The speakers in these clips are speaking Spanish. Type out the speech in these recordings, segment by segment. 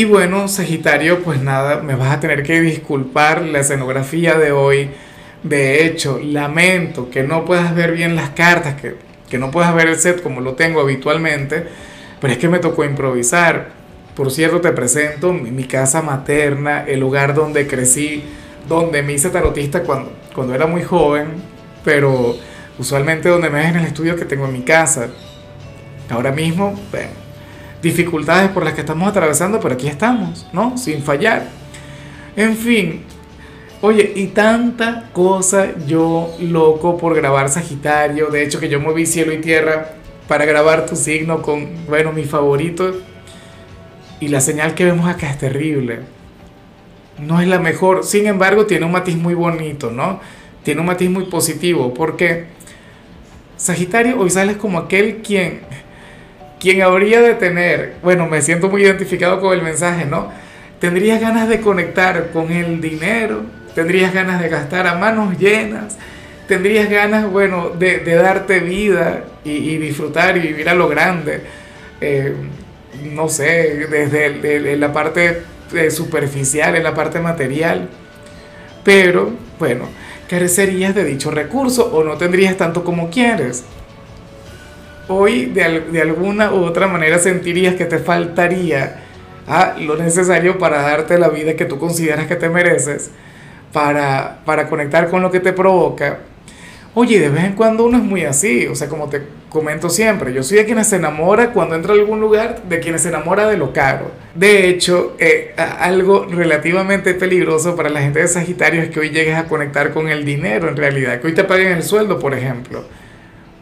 Y bueno, Sagitario, pues nada, me vas a tener que disculpar la escenografía de hoy. De hecho, lamento que no puedas ver bien las cartas, que, que no puedas ver el set como lo tengo habitualmente, pero es que me tocó improvisar. Por cierto, te presento mi, casa materna, el lugar donde crecí, donde me hice tarotista cuando, cuando era muy joven, pero usualmente donde me ves en el estudio que tengo en mi casa. Ahora mismo, bueno, dificultades por las que estamos atravesando, pero aquí estamos, ¿no? Sin fallar. En fin, oye, y tanta cosa yo loco por grabar Sagitario, de hecho que yo moví cielo y tierra para grabar tu signo con, bueno, mi favorito. Y la señal que vemos acá es terrible. No es la mejor, sin embargo tiene un matiz muy bonito, ¿no? Tiene un matiz muy positivo, porque Sagitario hoy sales como aquel quien quien habría de tener, bueno, me siento muy identificado con el mensaje, ¿no? Tendrías ganas de conectar con el dinero, tendrías ganas de gastar a manos llenas, tendrías ganas, bueno, de, darte vida y, disfrutar y vivir a lo grande. Eh, no sé, desde la parte eh, superficial, en la parte material. Pero, bueno, carecerías de dicho recurso o no tendrías tanto como quieres hoy de, de, alguna u otra manera sentirías que te faltaría ah, lo necesario para darte la vida que tú consideras que te mereces, para, para conectar con lo que te provoca. Oye, de vez en cuando uno es muy así, o sea, como te comento siempre, yo soy de quienes se enamora cuando entra a algún lugar, de quienes se enamora de lo caro. De hecho, eh, algo relativamente peligroso para la gente de Sagitario es que hoy llegues a conectar con el dinero en realidad, que hoy te paguen el sueldo, por ejemplo.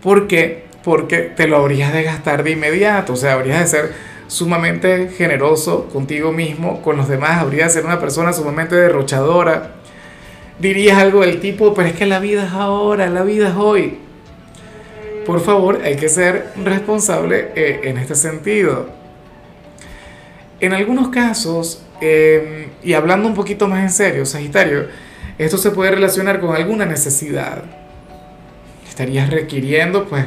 Porque porque te lo habrías de gastar de inmediato, o sea, habrías de ser sumamente generoso contigo mismo, con los demás, habrías de ser una persona sumamente derrochadora. Dirías algo del tipo, pero es que la vida es ahora, la vida es hoy. Por favor, hay que ser responsable eh, en este sentido. En algunos casos, eh, y hablando un poquito más en serio, Sagitario, esto se puede relacionar con alguna necesidad. Estarías requiriendo, pues,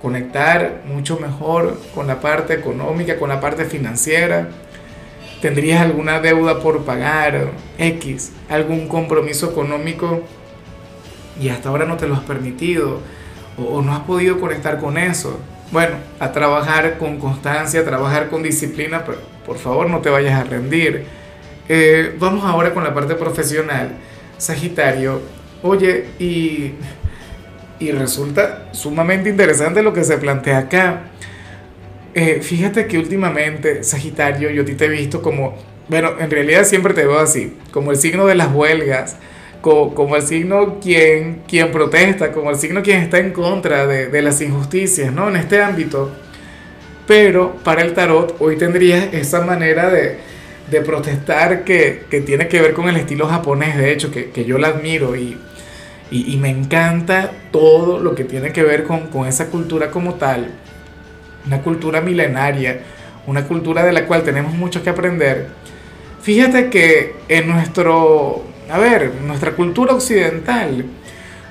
conectar mucho mejor con la parte económica, con la parte financiera. ¿Tendrías alguna deuda por pagar? X, algún compromiso económico y hasta ahora no te lo has permitido o, no has podido conectar con eso. Bueno, a trabajar con constancia, a trabajar con disciplina, pero por favor no te vayas a rendir. Eh, vamos ahora con la parte profesional. Sagitario, oye, y y resulta sumamente interesante lo que se plantea acá. Eh, fíjate que últimamente, Sagitario, yo a ti te he visto como, bueno, en realidad siempre te veo así, como el signo de las huelgas, como, como el signo quien, quien protesta, como el signo quien está en contra de, de las injusticias, ¿no? En este ámbito. Pero para el tarot hoy tendrías esa manera de, de protestar que, que, tiene que ver con el estilo japonés, de hecho, que, que yo la admiro y y, me encanta todo lo que tiene que ver con, con esa cultura como tal, una cultura milenaria, una cultura de la cual tenemos mucho que aprender. Fíjate que en nuestro, a ver, nuestra cultura occidental,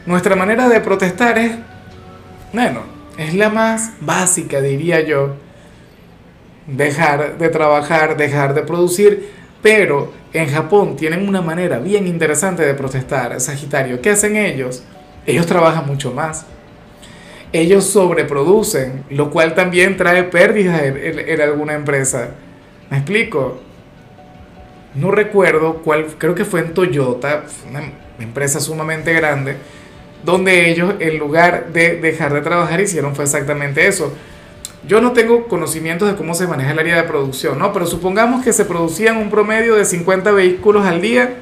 nuestra manera de protestar es, bueno, es la más básica, diría yo. Dejar de trabajar, dejar de producir, pero en Japón tienen una manera bien interesante de protestar, Sagitario. ¿Qué hacen ellos? Ellos trabajan mucho más. Ellos sobreproducen, lo cual también trae pérdidas en, alguna empresa. ¿Me explico? No recuerdo cuál, creo que fue en Toyota, una empresa sumamente grande, donde ellos en lugar de dejar de trabajar hicieron fue exactamente eso yo no tengo conocimientos de cómo se maneja el área de producción, ¿no? Pero supongamos que se producían un promedio de 50 vehículos al día.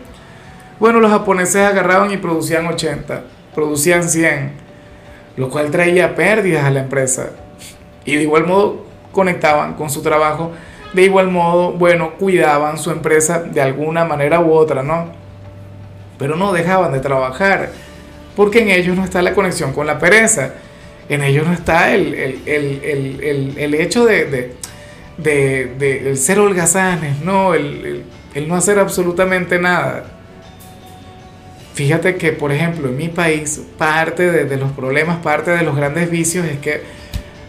Bueno, los japoneses agarraban y producían 80, producían 100, lo cual traía pérdidas a la empresa. Y de igual modo conectaban con su trabajo, de igual modo, bueno, cuidaban su empresa de alguna manera u otra, ¿no? pero no dejaban de trabajar, porque en ellos no está la conexión con la pereza, en ellos no está el, hecho de, de, ser holgazanes, no, el, no hacer absolutamente nada. Fíjate que, por ejemplo, en mi país, parte de, los problemas, parte de los grandes vicios es que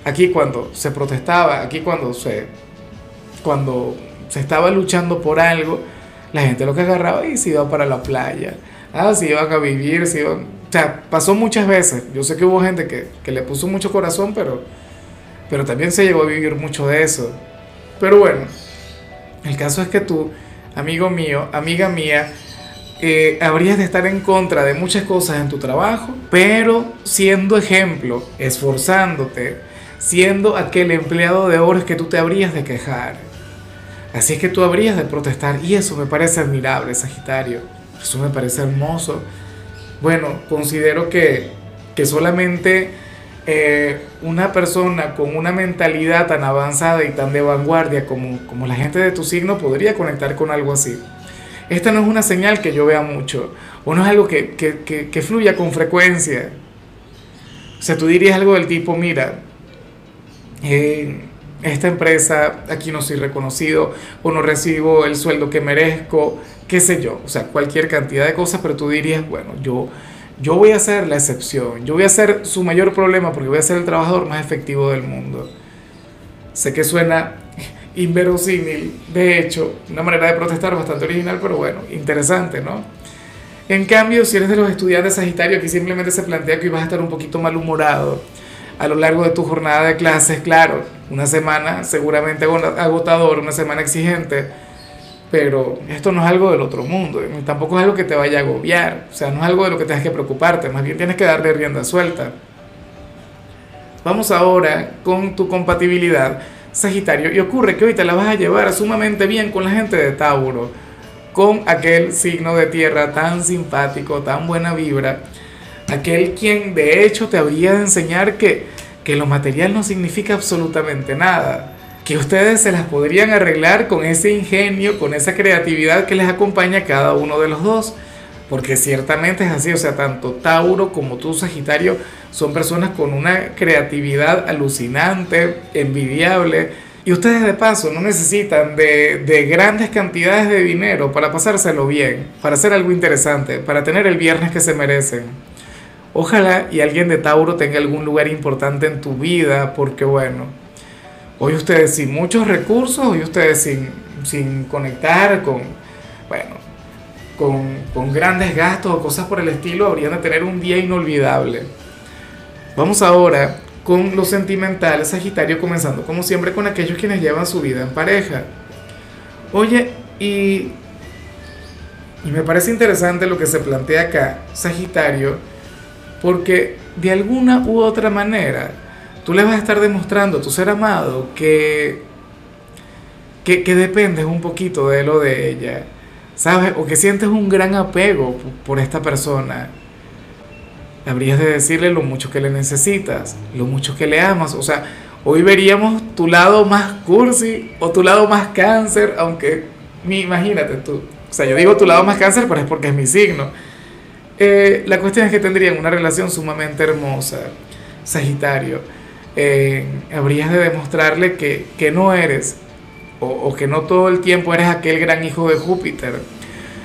aquí cuando se protestaba, aquí cuando se, cuando se estaba luchando por algo, la gente lo que agarraba y se iba para la playa. Ah, se iban a vivir, se iban... O sea, pasó muchas veces. Yo sé que hubo gente que, que le puso mucho corazón, pero, pero también se llegó a vivir mucho de eso. Pero bueno, el caso es que tú, amigo mío, amiga mía, eh, habrías de estar en contra de muchas cosas en tu trabajo, pero siendo ejemplo, esforzándote, siendo aquel empleado de horas que tú te habrías de quejar. Así es que tú habrías de protestar y eso me parece admirable, Sagitario. Eso me parece hermoso. Bueno, considero que, que solamente eh, una persona con una mentalidad tan avanzada y tan de vanguardia como, como la gente de tu signo podría conectar con algo así. Esta no es una señal que yo vea mucho, o no es algo que, que, que, fluya con frecuencia. O sea, tú dirías algo del tipo, mira, eh, esta empresa, aquí no soy reconocido, o no recibo el sueldo que merezco, qué sé yo, o sea, cualquier cantidad de cosas, pero tú dirías, bueno, yo yo voy a ser la excepción, yo voy a ser su mayor problema porque voy a ser el trabajador más efectivo del mundo. Sé que suena inverosímil, de hecho, una manera de protestar bastante original, pero bueno, interesante, ¿no? En cambio, si eres de los estudiantes Sagitario, aquí simplemente se plantea que ibas a estar un poquito malhumorado a lo largo de tu jornada de clases, claro, una semana seguramente agotador, una semana exigente, pero esto no es algo del otro mundo, tampoco es algo que te vaya a agobiar, o sea, no es algo de lo que tengas que preocuparte, más bien tienes que darle rienda suelta. Vamos ahora con tu compatibilidad, Sagitario, y ocurre que hoy te la vas a llevar sumamente bien con la gente de Tauro, con aquel signo de tierra tan simpático, tan buena vibra, aquel quien de hecho te habría de enseñar que, que lo material no significa absolutamente nada que ustedes se las podrían arreglar con ese ingenio, con esa creatividad que les acompaña a cada uno de los dos. Porque ciertamente es así, o sea, tanto Tauro como tú, Sagitario, son personas con una creatividad alucinante, envidiable. Y ustedes de paso no necesitan de, de, grandes cantidades de dinero para pasárselo bien, para hacer algo interesante, para tener el viernes que se merecen. Ojalá y alguien de Tauro tenga algún lugar importante en tu vida, porque bueno, Hoy ustedes sin muchos recursos, hoy ustedes sin, sin conectar con, bueno, con, con, grandes gastos o cosas por el estilo, habrían de tener un día inolvidable. Vamos ahora con lo sentimental, Sagitario, comenzando como siempre con aquellos quienes llevan su vida en pareja. Oye, y, y me parece interesante lo que se plantea acá, Sagitario, porque de alguna u otra manera, tú le vas a estar demostrando a tu ser amado que, que, dependes un poquito de lo de ella, ¿sabes? O que sientes un gran apego por esta persona. Habrías de decirle lo mucho que le necesitas, lo mucho que le amas. O sea, hoy veríamos tu lado más cursi o tu lado más cáncer, aunque imagínate tú. O sea, yo digo tu lado más cáncer, pero es porque es mi signo. Eh, la cuestión es que tendrían una relación sumamente hermosa, Sagitario eh, habrías de demostrarle que, que no eres o, que no todo el tiempo eres aquel gran hijo de Júpiter.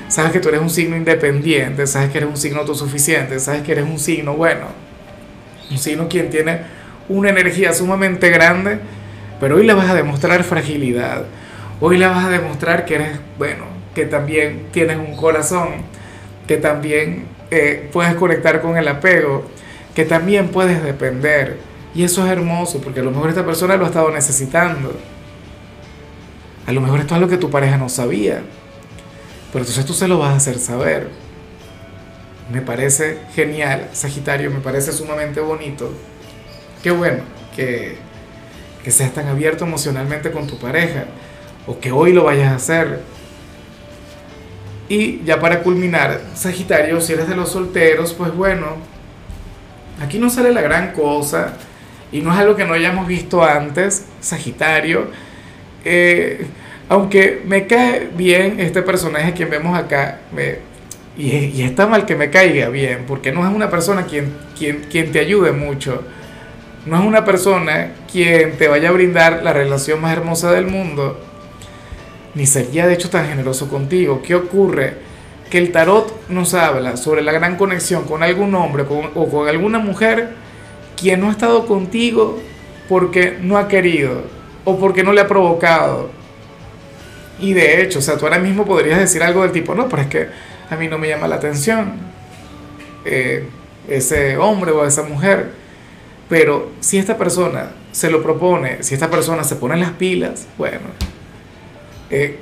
Sabes que tú eres un signo independiente, sabes que eres un signo autosuficiente, sabes que eres un signo bueno, un signo quien tiene una energía sumamente grande, pero hoy le vas a demostrar fragilidad. Hoy le vas a demostrar que eres, bueno, que también tienes un corazón, que también eh, puedes conectar con el apego, que también puedes depender y eso es hermoso, porque a lo mejor esta persona lo ha estado necesitando. A lo mejor esto es lo que tu pareja no sabía. Pero entonces tú se lo vas a hacer saber. Me parece genial, Sagitario, me parece sumamente bonito. Qué bueno que, que seas tan abierto emocionalmente con tu pareja. O que hoy lo vayas a hacer. Y ya para culminar, Sagitario, si eres de los solteros, pues bueno, aquí no sale la gran cosa y no es algo que no hayamos visto antes, Sagitario. Eh, aunque me cae bien este personaje que vemos acá, y, está mal que me caiga bien, porque no es una persona quien, quien, quien te ayude mucho. No es una persona quien te vaya a brindar la relación más hermosa del mundo, ni sería de hecho tan generoso contigo. ¿Qué ocurre? Que el tarot nos habla sobre la gran conexión con algún hombre o con alguna mujer quien no ha estado contigo porque no ha querido o porque no le ha provocado. Y de hecho, o sea, tú ahora mismo podrías decir algo del tipo, no, pero es que a mí no me llama la atención eh, ese hombre o esa mujer. Pero si esta persona se lo propone, si esta persona se pone las pilas, bueno, eh,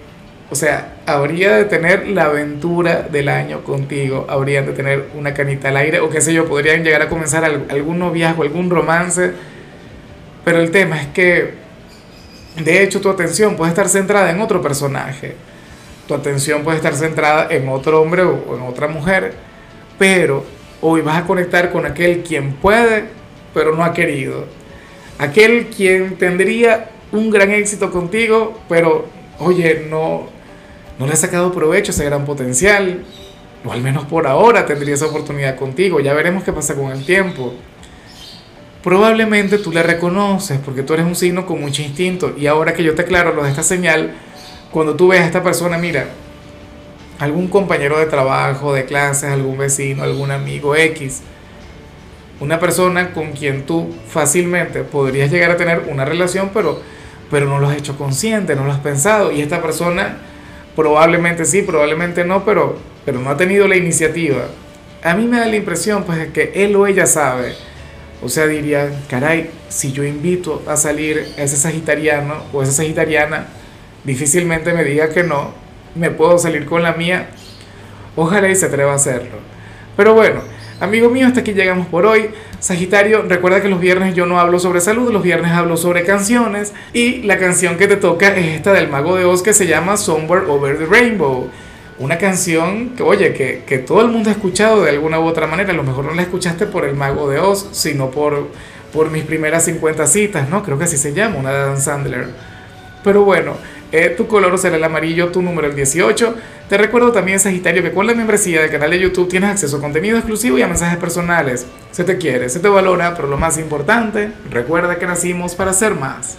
o sea, habría de tener la aventura del año contigo, habrían de tener una canita al aire, o qué sé yo, podrían llegar a comenzar algún noviazgo, algún romance, pero el tema es que, de hecho, tu atención puede estar centrada en otro personaje, tu atención puede estar centrada en otro hombre o en otra mujer, pero hoy vas a conectar con aquel quien puede pero no ha querido. Aquel quien tendría un gran éxito contigo, pero oye, no, no le ha sacado provecho a ese gran potencial. O al menos por ahora tendría esa oportunidad contigo. Ya veremos qué pasa con el tiempo. Probablemente tú le reconoces porque tú eres un signo con mucho instinto. Y ahora que yo te aclaro lo de esta señal, cuando tú ves a esta persona, mira, algún compañero de trabajo, de clases, algún vecino, algún amigo X, una persona con quien tú fácilmente podrías llegar a tener una relación, pero, pero no lo has hecho consciente, no lo has pensado. Y esta persona probablemente sí, probablemente no, pero, pero no ha tenido la iniciativa. A mí me da la impresión pues que él o ella sabe. O sea, diría, caray, si yo invito a salir a ese sagitariano o esa sagitariana, difícilmente me diga que no, me puedo salir con la mía. Ojalá y se atreva a hacerlo. Pero bueno, Amigo mío, hasta aquí llegamos por hoy. Sagitario, recuerda que los viernes yo no hablo sobre salud, los viernes hablo sobre canciones. Y la canción que te toca es esta del Mago de Oz que se llama Somewhere Over the Rainbow. Una canción que, oye, que, que todo el mundo ha escuchado de alguna u otra manera. A lo mejor no la escuchaste por el Mago de Oz, sino por, por mis primeras 50 citas, ¿no? Creo que así se llama, una de Dan Sandler. Pero bueno, eh, tu color será el amarillo, tu número el 18. Te recuerdo también, Sagitario, que con la membresía del canal de YouTube tienes acceso a contenido exclusivo y a mensajes personales. Se te quiere, se te valora, pero lo más importante, recuerda que nacimos para ser más.